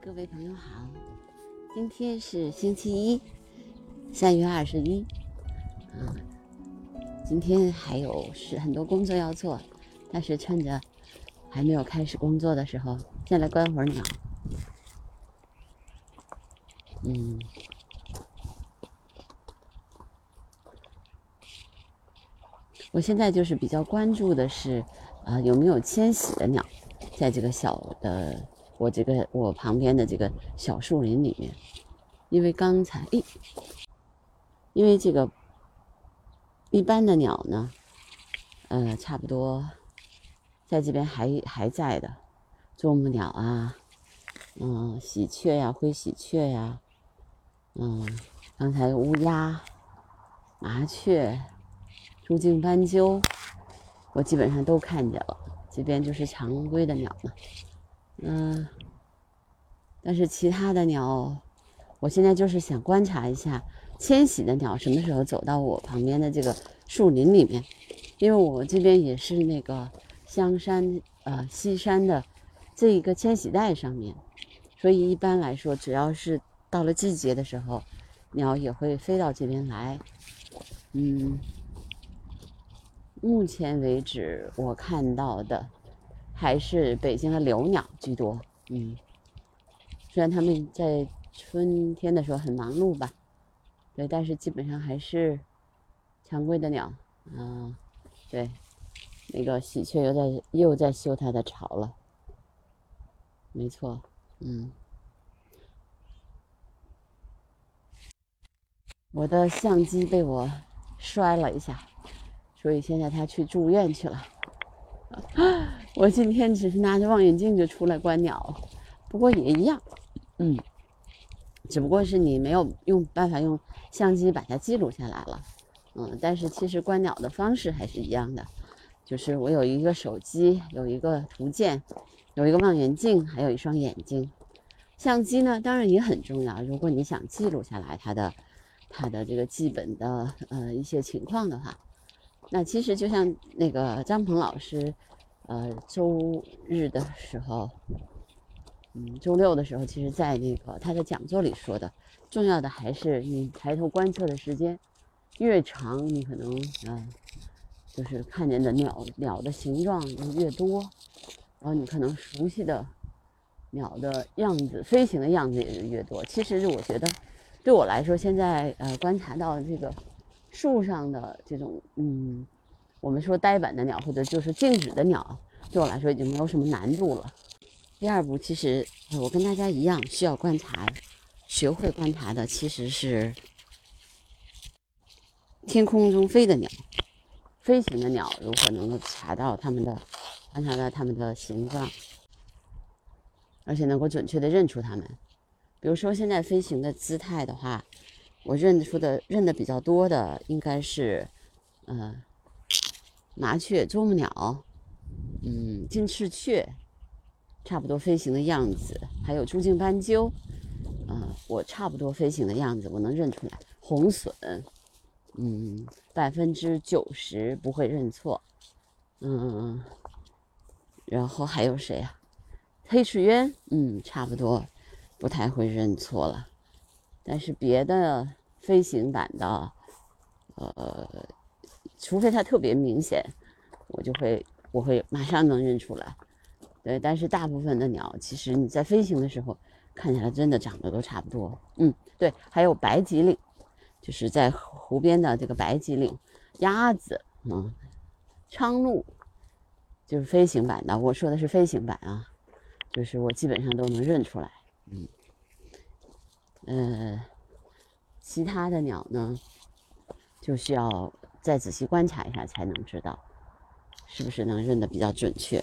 各位朋友好，今天是星期一，三月二十一。嗯，今天还有是很多工作要做，但是趁着还没有开始工作的时候，先来观会儿鸟。嗯，我现在就是比较关注的是，啊，有没有迁徙的鸟，在这个小的。我这个我旁边的这个小树林里面，因为刚才，诶，因为这个一般的鸟呢，呃，差不多在这边还还在的，啄木鸟啊，嗯，喜鹊呀，灰喜鹊呀，嗯，刚才乌鸦、麻雀、朱颈斑鸠，我基本上都看见了。这边就是常规的鸟嘛。嗯，但是其他的鸟，我现在就是想观察一下迁徙的鸟什么时候走到我旁边的这个树林里面，因为我这边也是那个香山呃西山的这一个迁徙带上面，所以一般来说，只要是到了季节的时候，鸟也会飞到这边来。嗯，目前为止我看到的。还是北京的留鸟居多，嗯，虽然他们在春天的时候很忙碌吧，对，但是基本上还是常规的鸟，啊，对，那个喜鹊又在又在修它的巢了，没错，嗯，我的相机被我摔了一下，所以现在他去住院去了。我今天只是拿着望远镜就出来观鸟，不过也一样，嗯，只不过是你没有用办法用相机把它记录下来了，嗯，但是其实观鸟的方式还是一样的，就是我有一个手机，有一个图鉴，有一个望远镜，还有一双眼睛。相机呢，当然也很重要，如果你想记录下来它的它的这个基本的呃一些情况的话。那其实就像那个张鹏老师，呃，周日的时候，嗯，周六的时候，其实在那个他的讲座里说的，重要的还是你抬头观测的时间越长，你可能嗯，就是看见的鸟鸟的形状就越多，然后你可能熟悉的鸟的样子、飞行的样子也就越多。其实我觉得，对我来说，现在呃观察到这个。树上的这种，嗯，我们说呆板的鸟，或者就是静止的鸟，对我来说已经没有什么难度了。第二步，其实我跟大家一样，需要观察，学会观察的其实是天空中飞的鸟，飞行的鸟如何能够查到它们的，观察到它们的形状，而且能够准确的认出它们。比如说现在飞行的姿态的话。我认出的认的比较多的应该是，呃，麻雀、啄木鸟，嗯，金翅雀，差不多飞行的样子，还有朱颈斑鸠，嗯，我差不多飞行的样子我能认出来。红隼，嗯，百分之九十不会认错，嗯，然后还有谁啊？黑翅鸢，嗯，差不多不太会认错了。但是别的飞行版的，呃，除非它特别明显，我就会我会马上能认出来。对，但是大部分的鸟，其实你在飞行的时候看起来真的长得都差不多。嗯，对，还有白脊领，就是在湖边的这个白脊领，鸭子，嗯，苍鹭，就是飞行版的。我说的是飞行版啊，就是我基本上都能认出来。嗯。呃，其他的鸟呢，就需要再仔细观察一下才能知道，是不是能认得比较准确。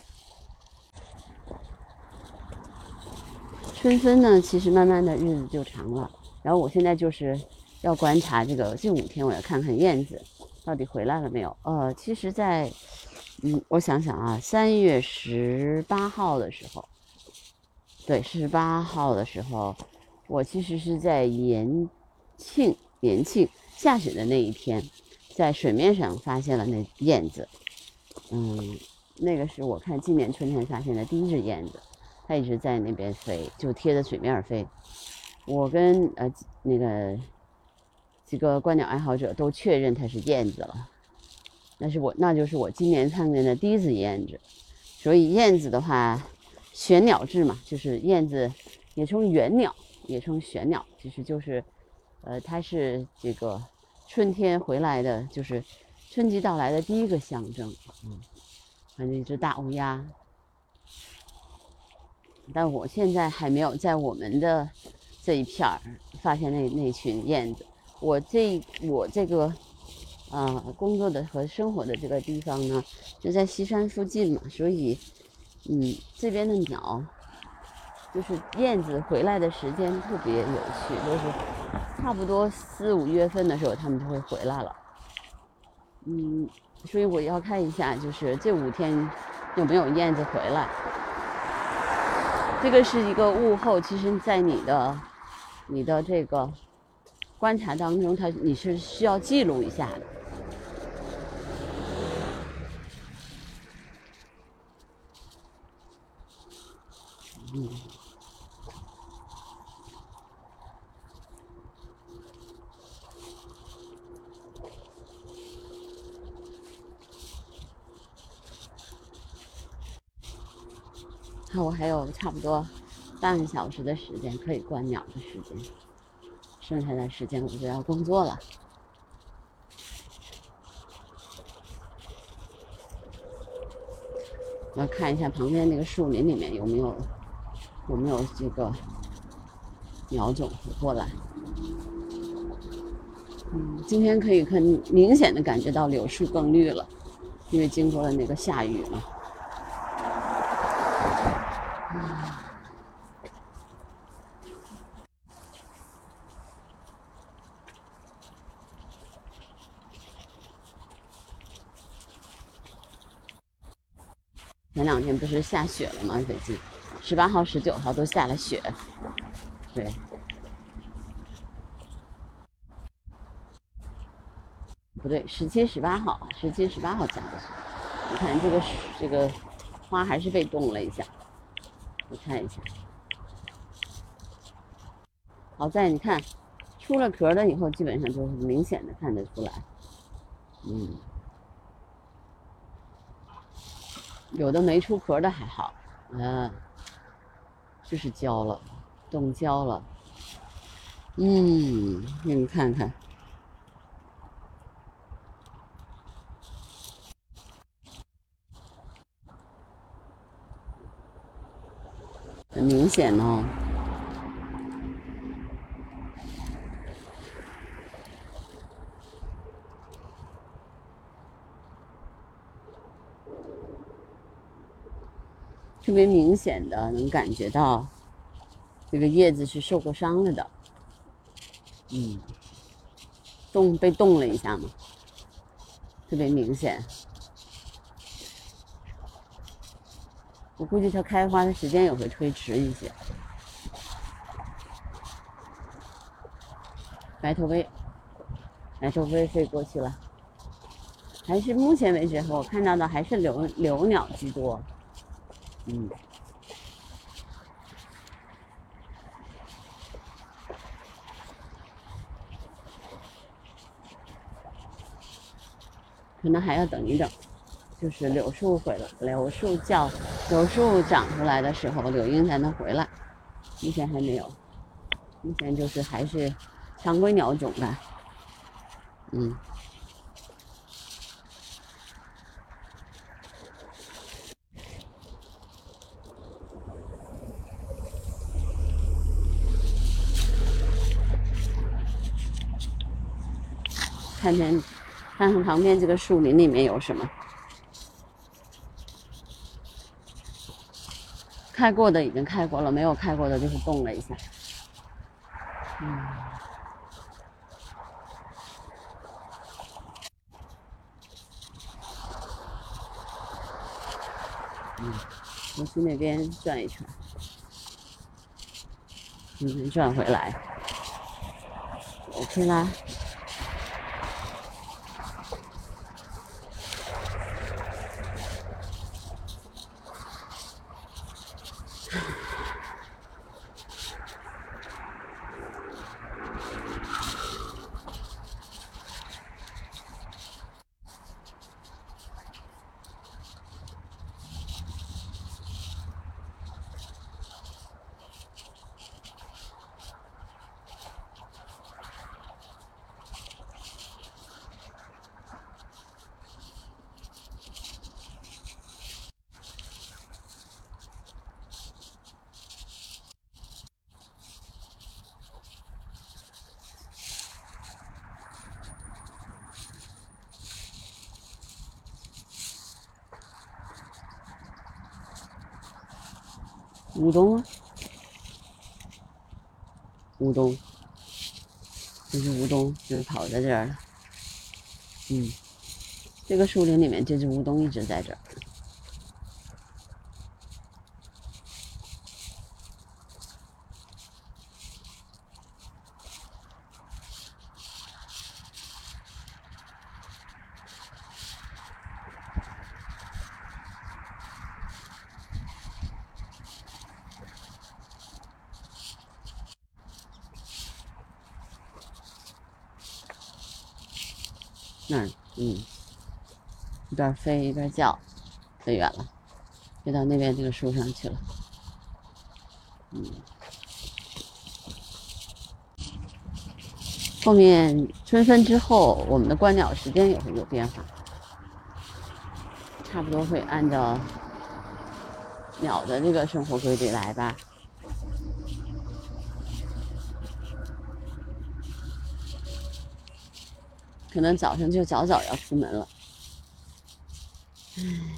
春分呢，其实慢慢的日子就长了。然后我现在就是要观察这个近五天，我要看看燕子到底回来了没有。呃，其实，在嗯，我想想啊，三月十八号的时候，对，十八号的时候。我其实是在延庆延庆下雪的那一天，在水面上发现了那燕子，嗯，那个是我看今年春天发现的第一只燕子，它一直在那边飞，就贴着水面飞。我跟呃那个几个观鸟爱好者都确认它是燕子了，那是我那就是我今年看见的第一只燕子。所以燕子的话，玄鸟志嘛，就是燕子也称玄鸟，也称玄鸟，其实就是，呃，它是这个春天回来的，就是春季到来的第一个象征。嗯，反正一只大乌鸦，但我现在还没有在我们的这一片儿发现那那群燕子。我这我这个。啊，工作的和生活的这个地方呢，就在西山附近嘛，所以，嗯，这边的鸟，就是燕子回来的时间特别有趣，就是差不多四五月份的时候，它们就会回来了。嗯，所以我要看一下，就是这五天有没有燕子回来。这个是一个物候，其实，在你的你的这个观察当中，它你是需要记录一下的。嗯，那我还有差不多半个小时的时间可以观鸟的时间，剩下的时间我就要工作了。我要看一下旁边那个树林里面有没有。有没有这个鸟种过来？嗯，今天可以很明显的感觉到柳树更绿了，因为经过了那个下雨嘛。前两天不是下雪了吗？北京。十八号、十九号都下了雪，对，不对，十七、十八号，十七、十八号下的雪。你看这个这个花还是被冻了一下，我看一下。好在你看出了壳了以后，基本上就是明显的看得出来，嗯，有的没出壳的还好，嗯。就是焦了，冻焦了。嗯，给你看看，很明显呢。特别明显的能感觉到，这个叶子是受过伤了的，嗯，冻被冻了一下嘛，特别明显。我估计它开花的时间也会推迟一些。白头薇，白头薇飞过去了，还是目前为止我看到的还是留留鸟居多。嗯，可能还要等一等，就是柳树回来，柳树叫柳树长出来的时候，柳莺才能回来。目前还没有，目前就是还是常规鸟种吧。嗯。看看，看看旁边这个树林里面有什么。开过的已经开过了，没有开过的就是动了一下。嗯。嗯，我去那边转一圈，嗯，转回来，OK 啦。乌冬啊，乌冬，这是乌冬，就是跑在这儿了。嗯，这个树林里面，这只乌冬一直在这儿。那儿，嗯，一边飞一边叫，飞远了，飞到那边这个树上去了。嗯，后面春分之后，我们的观鸟时间也会有变化，差不多会按照鸟的这个生活规律来吧。可能早上就早早要出门了，Mm.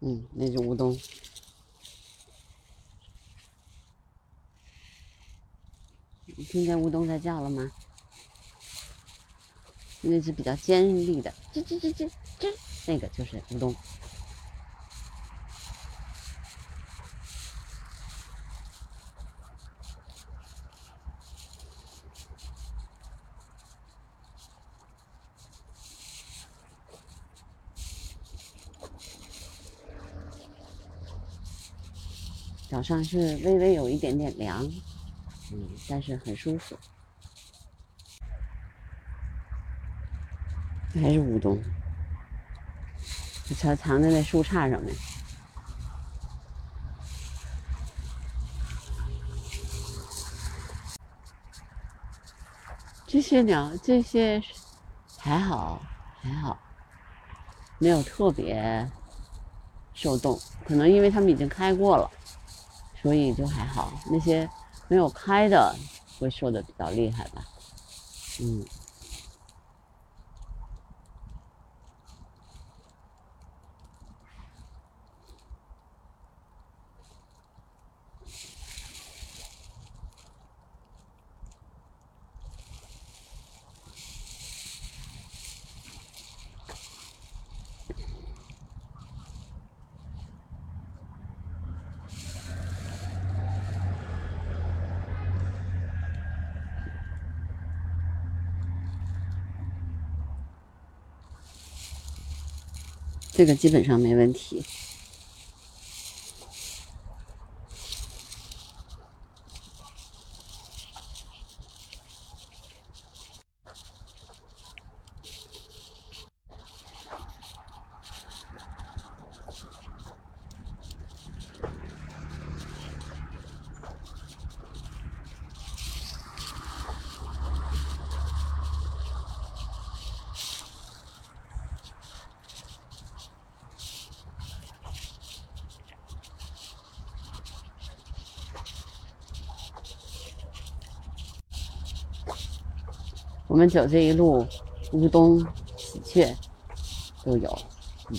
嗯，那只乌冬。你听见乌冬在叫了吗？那只比较尖利的，吱吱吱吱吱，那个就是乌冬。上是微微有一点点凉，嗯，但是很舒服。还是乌冬，它藏在那树杈上面。这些鸟，这些还好，还好，没有特别受冻，可能因为它们已经开过了。所以就还好，那些没有开的会瘦的比较厉害吧，嗯。这个基本上没问题。我们走这一路，乌冬、喜鹊都有。嗯。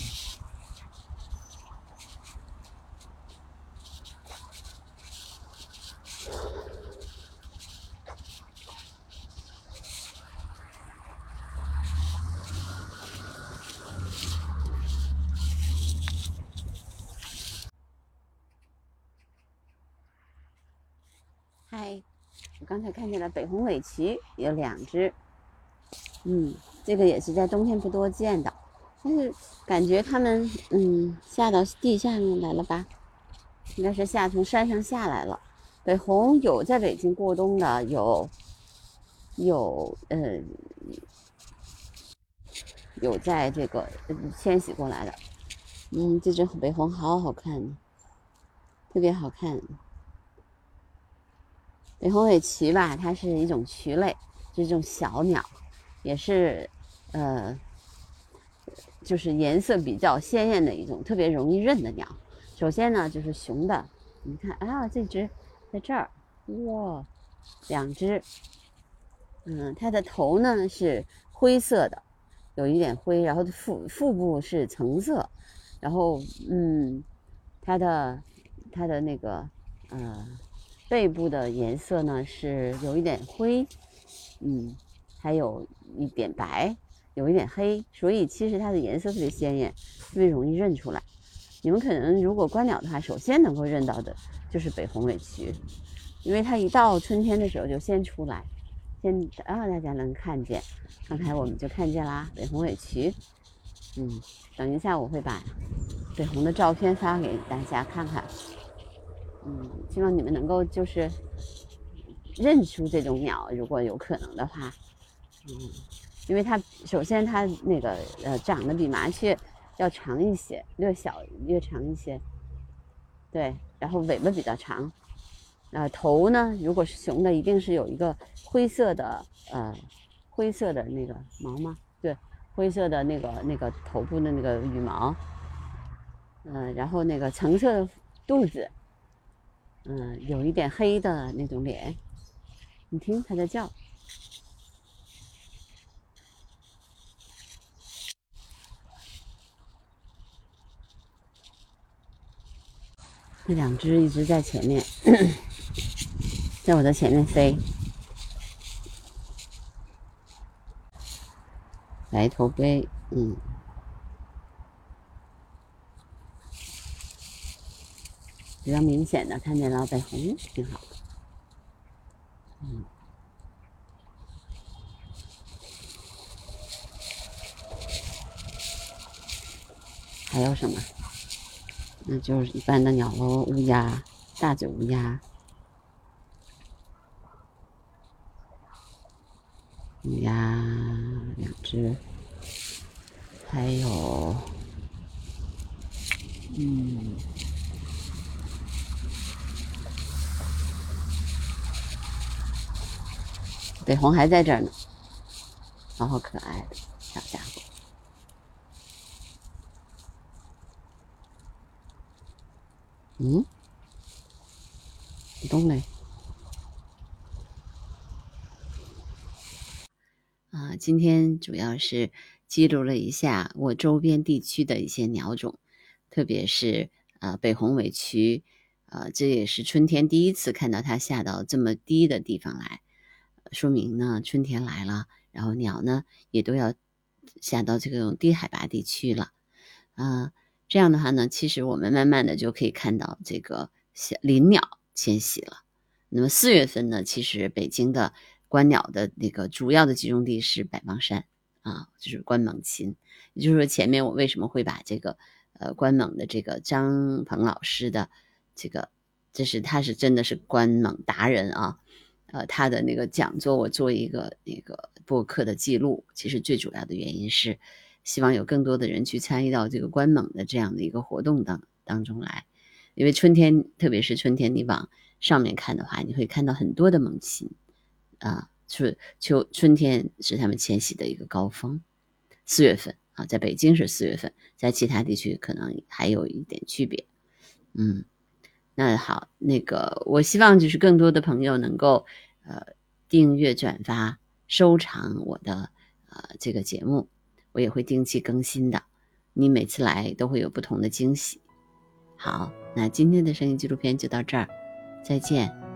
嗨。我刚才看见了北红尾鳍，有两只，嗯，这个也是在冬天不多见的，但是感觉它们嗯下到地下面来了吧，应该是下从山上下来了。北红有在北京过冬的，有有呃有在这个迁徙过来的。嗯，这只北红好好看，特别好看。北红尾渠吧，它是一种渠类，是这种小鸟，也是呃，就是颜色比较鲜艳的一种，特别容易认的鸟。首先呢，就是雄的，你看啊，这只在这儿，哇，两只，嗯，它的头呢是灰色的，有一点灰，然后腹腹部是橙色。然后，嗯，它的它的那个呃背部的颜色呢是有一点灰，嗯，还有一点白，有一点黑，所以其实它的颜色特别鲜艳，特别容易认出来。你们可能如果观鸟的话，首先能够认到的就是北红尾渠，因为它一到春天的时候就先出来，先啊大家能看见，刚才我们就看见啦，北红尾渠。嗯，等一下我会把北红的照片发给大家看看。嗯，希望你们能够就是认出这种鸟，如果有可能的话。嗯，因为它首先它那个呃长得比麻雀要长一些，略小略长一些。对，然后尾巴比较长。呃，头呢，如果是雄的，一定是有一个灰色的呃灰色的那个毛吗？对。灰色的那个那个头部的那个羽毛，嗯，然后那个橙色的肚子，嗯，有一点黑的那种脸，你听它在叫。这两只一直在前面，在我的前面飞。白头杯，嗯，比较明显的看见了北红，挺好的，嗯，还有什么？那就是一般的鸟窝，乌鸦，大嘴乌鸦，乌鸦。两只，还有，嗯，北红还在这儿呢，好好可爱的小家伙。嗯，不动嘞。啊，今天主要是记录了一下我周边地区的一些鸟种，特别是呃北红尾渠，呃这也是春天第一次看到它下到这么低的地方来，说明呢春天来了，然后鸟呢也都要下到这种低海拔地区了，啊这样的话呢，其实我们慢慢的就可以看到这个林鸟迁徙了。那么四月份呢，其实北京的。观鸟的那个主要的集中地是百望山啊，就是观猛禽。也就是说，前面我为什么会把这个呃观猛的这个张鹏老师的这个，这是他是真的是观猛达人啊，呃，他的那个讲座我做一个那个播客的记录。其实最主要的原因是希望有更多的人去参与到这个观猛的这样的一个活动当当中来，因为春天，特别是春天，你往上面看的话，你会看到很多的猛禽。啊，春秋春天是他们迁徙的一个高峰，四月份啊，在北京是四月份，在其他地区可能还有一点区别。嗯，那好，那个我希望就是更多的朋友能够呃订阅、转发、收藏我的呃这个节目，我也会定期更新的，你每次来都会有不同的惊喜。好，那今天的声音纪录片就到这儿，再见。